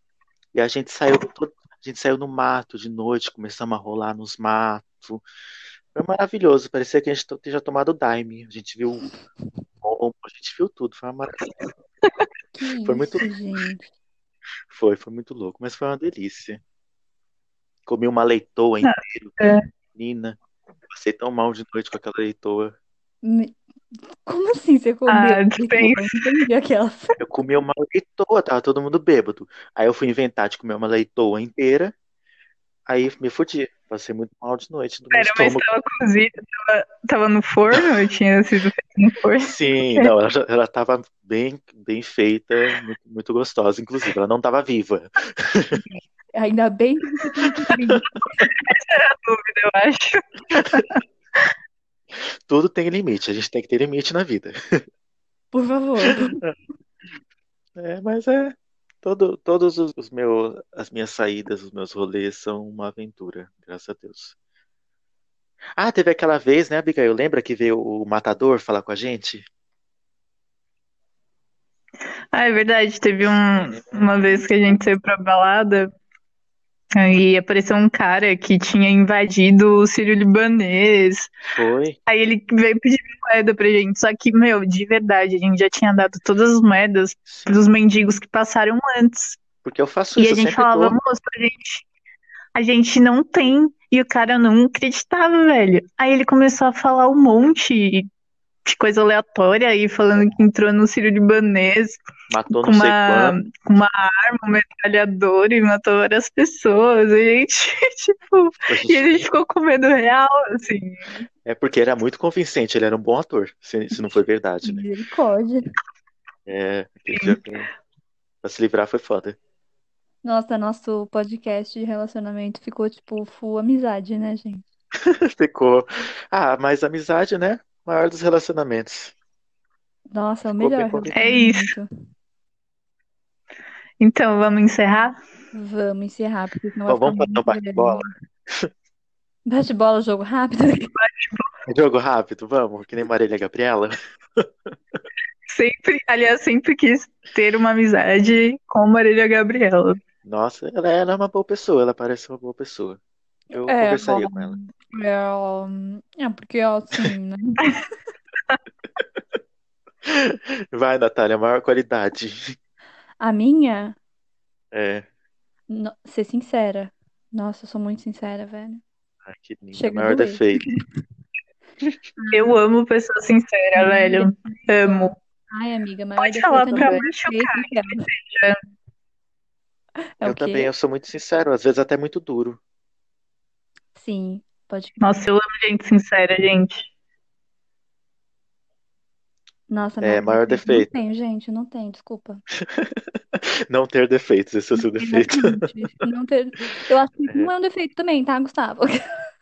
B: E a gente saiu todo- a gente saiu no mato de noite, começamos a rolar nos matos. Foi maravilhoso, parecia que a gente tinha tomado Daime. A gente viu a gente viu tudo, foi uma maravilha.
A: Que
B: Foi muito-
A: gente.
B: Foi, foi muito louco, mas foi uma delícia. Comi uma leitoa inteira,
C: é.
B: menina. Passei tão mal de noite com aquela leitoa.
A: Me- Como assim você comeu?
C: Ah, dispensa.
A: Eu não entendi aquelas.
B: Eu comi uma leitoa, tava todo mundo bêbado. Aí eu fui inventar de comer uma leitoa inteira. Aí me fudi. passei muito mal de noite do
C: Pera, mas tava cozida, tava, tava no forno? Eu tinha sido feito no forno.
B: Sim, não, ela, já- ela tava bem, bem feita, muito, muito gostosa, inclusive. Ela não tava viva.
A: Ainda bem que você tem esse limite.
C: Eu acho.
B: Tudo tem limite, a gente tem que ter limite na vida.
A: Por favor.
B: É, mas é. Todo, todos os, os meus, as minhas saídas, os meus rolês são uma aventura, graças a Deus. Ah, teve aquela vez, né, Abigail? Lembra que veio o Matador falar com a gente?
C: Ah, é verdade. Teve um, uma vez que a gente saiu pra balada e apareceu um cara que tinha invadido o Sírio Libanês.
B: Foi.
C: Aí ele veio pedir moeda pra gente. Só que, meu, de verdade, a gente já tinha dado todas as moedas
B: Sim,
C: pros mendigos que passaram antes.
B: porque eu faço
C: E
B: isso,
C: a
B: eu
C: gente falava,
B: dou.
C: moço, a gente, a gente não tem. E o cara não acreditava, velho. Aí ele começou a falar um monte de coisa aleatória aí, falando que entrou no Sírio Libanês
B: Matou
C: com
B: não sei
C: uma,
B: quanto.
C: com uma arma, um metralhadora e matou várias pessoas. E a gente, tipo, e a gente ficou com medo real, assim.
B: É porque era muito convincente, ele era um bom ator, se, se não foi verdade, né?
A: Misericórdia.
B: É, dia pra, pra se livrar foi foda.
A: Nossa, nosso podcast de relacionamento ficou, tipo, full amizade, né, gente?
B: Ficou. Ah, mas amizade, né? Maior dos relacionamentos.
A: Nossa, é o melhor.
C: É isso. Então, vamos encerrar?
A: Vamos encerrar, porque senão
B: Bom, vamos fazer um bate-bola.
A: Bate-bola, jogo rápido?
B: Jogo rápido, vamos, que nem Marília Gabriela.
C: Sempre, aliás, sempre quis ter uma amizade com Marília Gabriela.
B: Nossa, ela, ela é uma boa pessoa, ela parece uma boa pessoa. Eu
A: É,
B: conversaria com ela.
A: É, é porque assim, né?
B: Vai, Natália, maior qualidade.
A: A minha,
B: É,
A: no- ser sincera. Nossa, eu sou muito sincera, velho.
B: ai, que linda.
A: Chega
B: Maior defeito.
C: Eu amo pessoa sincera, velho. Amo.
A: Ai, amiga, maior
C: Pode falar pra
A: é que é. É
B: Eu
A: quê?
B: também, eu sou muito sincero, às vezes até muito duro.
A: Sim, pode.
C: Nossa, eu amo gente sincera, gente.
A: Nossa,
B: É,
A: maior
B: maior
A: defeito. Não tenho, gente, não tenho, desculpa.
B: Não ter defeitos, esse é o seu defeito.
A: Não ter... Eu acho que não é um defeito também, tá, Gustavo?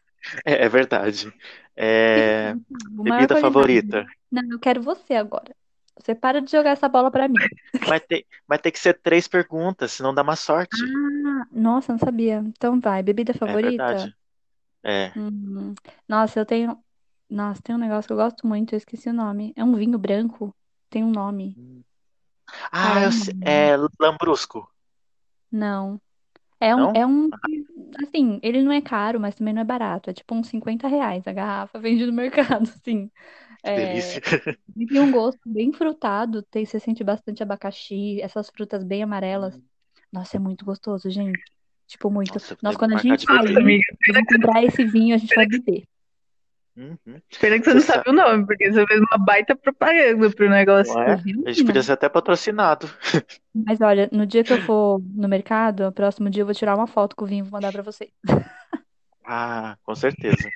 B: É, é verdade. É, bebida favorita.
A: Não, eu quero você agora. Você para de jogar essa bola pra mim.
B: Mas tem, mas tem que ser três perguntas, senão dá má sorte.
A: Ah, nossa, não sabia. Então vai, bebida
B: É
A: favorita?
B: verdade. É.
A: Hum, nossa, eu tenho. Nossa, tem um negócio que eu gosto muito, eu esqueci o nome. É um vinho branco. Tem um nome.
B: Ah, eu sei, é Lambrusco.
A: Não. É um,
B: Não?
A: é um. Assim, ele não é caro, mas também não é barato. É tipo uns 50 reais a garrafa, vende no mercado, assim.
B: Que
A: É,
B: delícia.
A: e tem um gosto bem frutado, tem, você sente bastante abacaxi, essas frutas bem amarelas. Nossa, é muito gostoso, gente. Tipo, muito.
B: Nossa, tenho
A: quando a gente sair,
C: amiga,
A: comprar esse vinho a gente vai beber.
B: Uhum.
C: pena que você não
B: Você
C: sabe o nome, porque você fez uma baita propaganda pro negócio.
B: É?
A: Você viu,
B: A gente podia
A: menina?
B: ser até patrocinado.
A: Mas olha, no dia que eu for no mercado, no próximo dia eu vou tirar uma foto com o vinho e vou mandar pra você.
B: Ah, com certeza.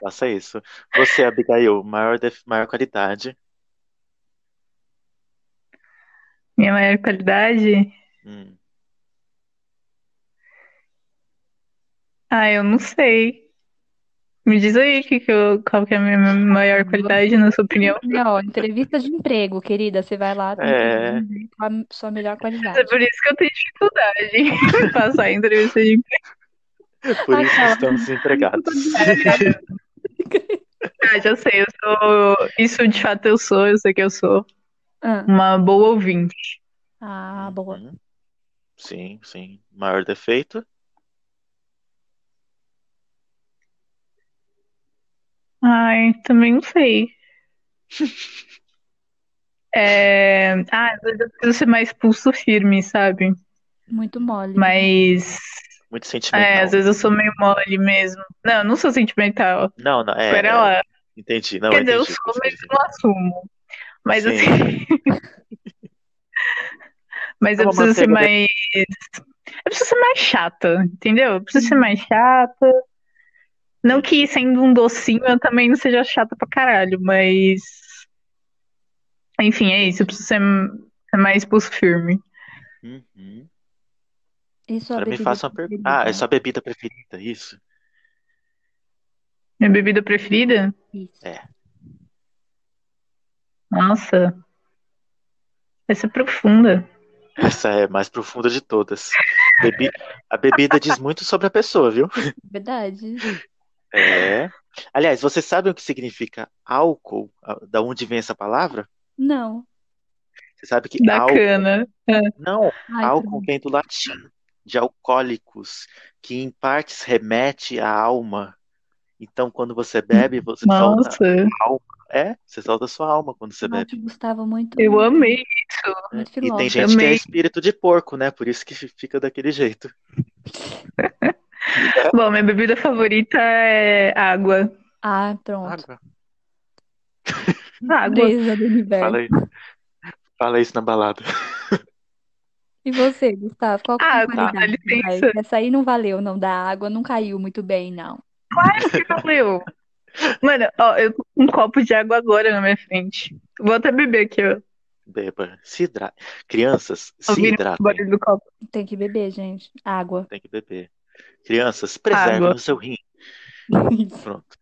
B: Faça isso. Você, Abigail, maior, def- maior qualidade.
C: Minha maior qualidade?
B: Hum.
C: Ah, eu não sei. Me diz aí que que eu, qual que é a minha maior qualidade, na sua opinião.
A: Não, ó, entrevista de emprego, querida. Você vai lá, tem
B: É.
A: qual a sua melhor
C: É
A: qualidade.
C: por isso que eu tenho dificuldade em passar em entrevista de emprego.
B: Por isso
A: Aquela.
B: estamos desempregados.
C: Ah, já sei, eu sou. Isso de fato eu sou, eu sei que eu sou
A: Ah,
C: uma boa ouvinte.
A: ah, boa.
B: Uhum. Sim, sim. Maior defeito?
C: Ai, também não sei. É... Ah, às vezes eu preciso ser mais pulso firme, sabe?
A: Muito mole.
C: Mas.
B: Muito
C: É,
B: sentimental.
C: às vezes eu sou meio mole mesmo. Não, eu não sou sentimental.
B: Não, não, é.
C: Pera
B: é,
C: lá.
B: Entendi. Não,
C: Quer dizer, eu sou, mas não assumo. Mas
B: Sim.
C: assim. Mas
B: É
C: eu preciso ser mais. Eu preciso ser mais chata, entendeu? Eu preciso ser mais chata. Não que sendo um docinho eu também não seja chata pra caralho, mas. Enfim, é isso. Eu preciso ser, mais pulso firme.
B: Uhum.
A: E sua
B: Agora me
A: bebida
B: faça uma pergunta.
A: preferida?
B: Ah, é sua bebida preferida, isso?
C: Minha bebida preferida?
A: Isso.
B: É.
C: Nossa. Essa é profunda.
B: Essa é a mais profunda de todas. Bebi- A bebida diz muito sobre a pessoa, viu?
A: Verdade.
B: É. Aliás, vocês sabem o que significa álcool? Da onde vem essa palavra?
A: Não.
B: Você sabe que álcool.
C: Bacana.
B: Não,
A: Ai,
B: álcool vem do latim, de alcoólicos, que em partes remete à alma. Então, quando você bebe, você solta
C: Nossa,
B: a alma. É, você solta a sua alma quando você
A: Nossa,
B: bebe.
A: Gustavo é muito,
C: eu amei isso.
A: muito
B: E tem gente que é
C: Amei.
B: espírito de porco, né? Por isso que fica daquele jeito.
C: Bom, minha bebida favorita é água.
A: Ah, pronto.
B: Água.
C: Água.
A: Pureza do universo.
B: Fala aí. Fala isso na balada.
A: E você, Gustavo, qual que é a
C: Água,
A: qualidade? Vai, Essa aí não valeu, não. Da água não caiu muito bem, não.
C: Claro que valeu. Mano, ó, eu tô com um copo de água agora na minha frente. Vou até beber aqui, ó.
B: Beba. Se. Crianças, se
C: Ouvindo o
B: hidratem.
C: barulho do copo.
A: Tem que beber, gente. Água.
B: Tem que beber. Crianças, preservem o seu rim. Pronto.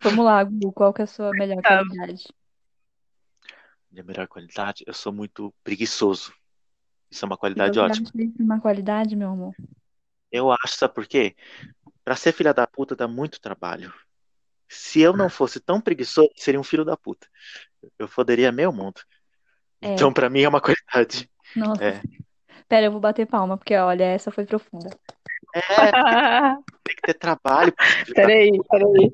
A: Vamos lá, Gu, qual que é a sua melhor
C: Tá.
A: qualidade?
B: De melhor qualidade, eu sou muito preguiçoso. Isso é uma qualidade
A: você
B: ótima.
A: acha isso uma qualidade, meu amor?
B: Eu acho, sabe por quê? Pra ser filha da puta dá muito trabalho. Se eu não fosse tão preguiçoso, seria um filho da puta. Eu foderia meio mundo.
A: É.
B: Então, pra mim, é uma qualidade.
A: Nossa.
B: É.
A: Pera, eu vou bater palma, porque olha, essa foi profunda.
B: É, tem que ter trabalho.
C: Peraí, peraí.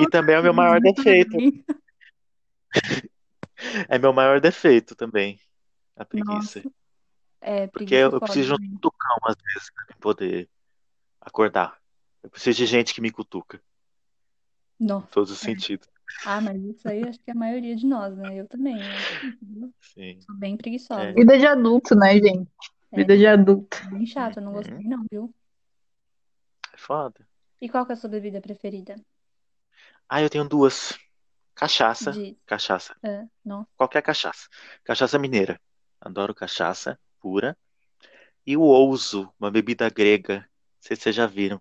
B: E também é o meu maior defeito. É meu maior defeito também. A preguiça.
A: Nossa. É,
B: Porque eu, preciso de um cutucão, às vezes, pra poder acordar. Eu preciso de gente que me cutuca, em todos os sentidos.
A: Ah, mas isso aí acho que é a maioria de nós, né? Eu também. Eu viu?
B: Sim.
A: sou bem preguiçosa.
B: É.
C: Vida de adulto, né, gente?
A: É,
C: Vida de adulto.
A: bem chato, eu não
B: Uhum.
A: gostei não, viu?
B: É foda.
A: E qual que é a sua bebida preferida?
B: Ah, eu tenho duas. Cachaça.
A: De...
B: Cachaça.
A: Ah, não.
B: Qualquer cachaça. Cachaça mineira. Adoro cachaça pura. E o ouzo, uma bebida grega. Não sei se vocês já viram.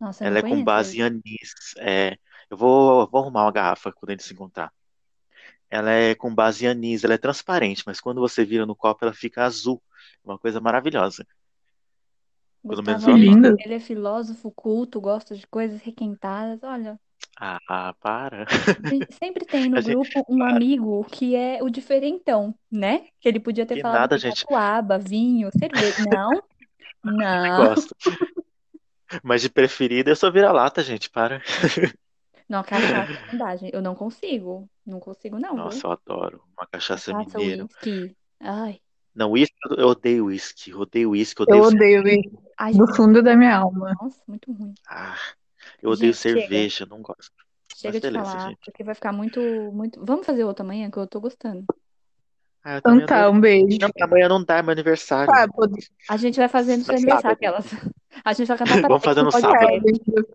A: Nossa,
B: Ela
A: não
B: é com base em anis. É, eu vou, vou arrumar uma garrafa quando a gente se encontrar. Ela é com base em anis. Ela é transparente, mas quando você vira no copo, ela fica azul. Uma coisa maravilhosa. Pelo menos eu
A: ele,
C: Lindo.
A: ele é filósofo, culto, gosta de coisas requentadas. Olha,
B: Ah, para.
A: sempre tem no
B: A gente-
A: grupo um amigo que é o diferentão, né? Que ele podia ter
B: Que
A: falado
B: nada, gente.
A: catuaba, vinho, cerveja. Não, não.
B: Gosto. Mas de preferida eu sou vira-lata, gente. Para.
A: Não, cachaça não dá, gente. Eu não consigo. Não consigo, não, viu?
B: Nossa, eu adoro. Uma cachaça
A: Cachaça,
B: mineira.
A: uísque. Ai.
B: Não, uísque, eu odeio uísque. Eu odeio uísque, eu odeio
C: Eu odeio.
A: Ai,
C: Do fundo da minha alma.
A: nossa, muito ruim.
B: Ah, eu odeio
A: Gente, chega.
B: cerveja, não gosto.
A: Chega
B: Mas
A: de
B: beleza,
A: falar,
B: gente.
A: porque vai ficar muito, muito. Vamos fazer outra amanhã, que eu tô gostando.
B: Ah,
C: Então tá,
B: adoro.
C: um beijo.
B: Não, amanhã não dá, é meu aniversário.
C: Tá, pode...
A: A gente vai fazer no seu aniversário, aquelas. A gente vai cantar
B: Vamos fazer no sábado.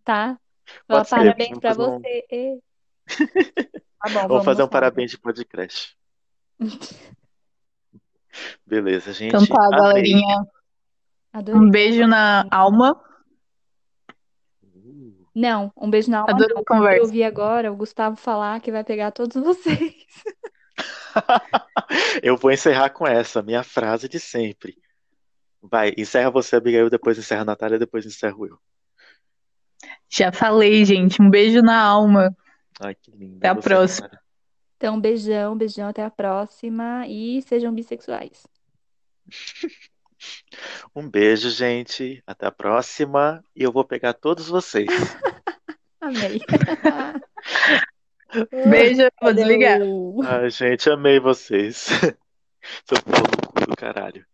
A: tá?
B: Pode ser,
A: parabéns
B: fazer um-
A: você. Tá bom,
B: Vamos
A: vamos
B: fazer um parabéns de podcast. Beleza, gente.
C: Então tá, galerinha.
A: Adorei.
C: Um beijo na alma.
B: Uh,
A: Não, um beijo na alma.
C: Adorei
A: não.
C: a conversa.
A: Eu ouvi agora o Gustavo falar que vai pegar todos vocês.
B: Eu vou encerrar com essa, minha frase de sempre. Vai, encerra você, Abigail, depois encerra a Natália, depois encerro eu.
C: Já falei, gente. Um beijo na alma.
B: Ai, que lindo.
C: Até a
B: Você,
C: próxima.
B: Natália.
A: Então, beijão, beijão, até a próxima. E sejam bissexuais.
B: Um beijo, gente. Até a próxima. E eu vou pegar todos vocês.
A: Amei.
C: Beijo, vou desligar.
B: Ai, gente, amei vocês. Sou do caralho.